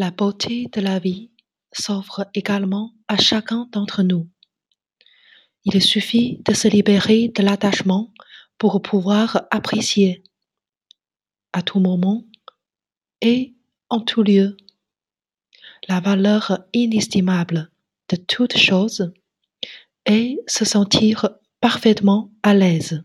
La beauté de la vie s'offre également à chacun d'entre nous. Il suffit de se libérer de l'attachement pour pouvoir apprécier, à tout moment et en tout lieu, la valeur inestimable de toute chose et se sentir parfaitement à l'aise.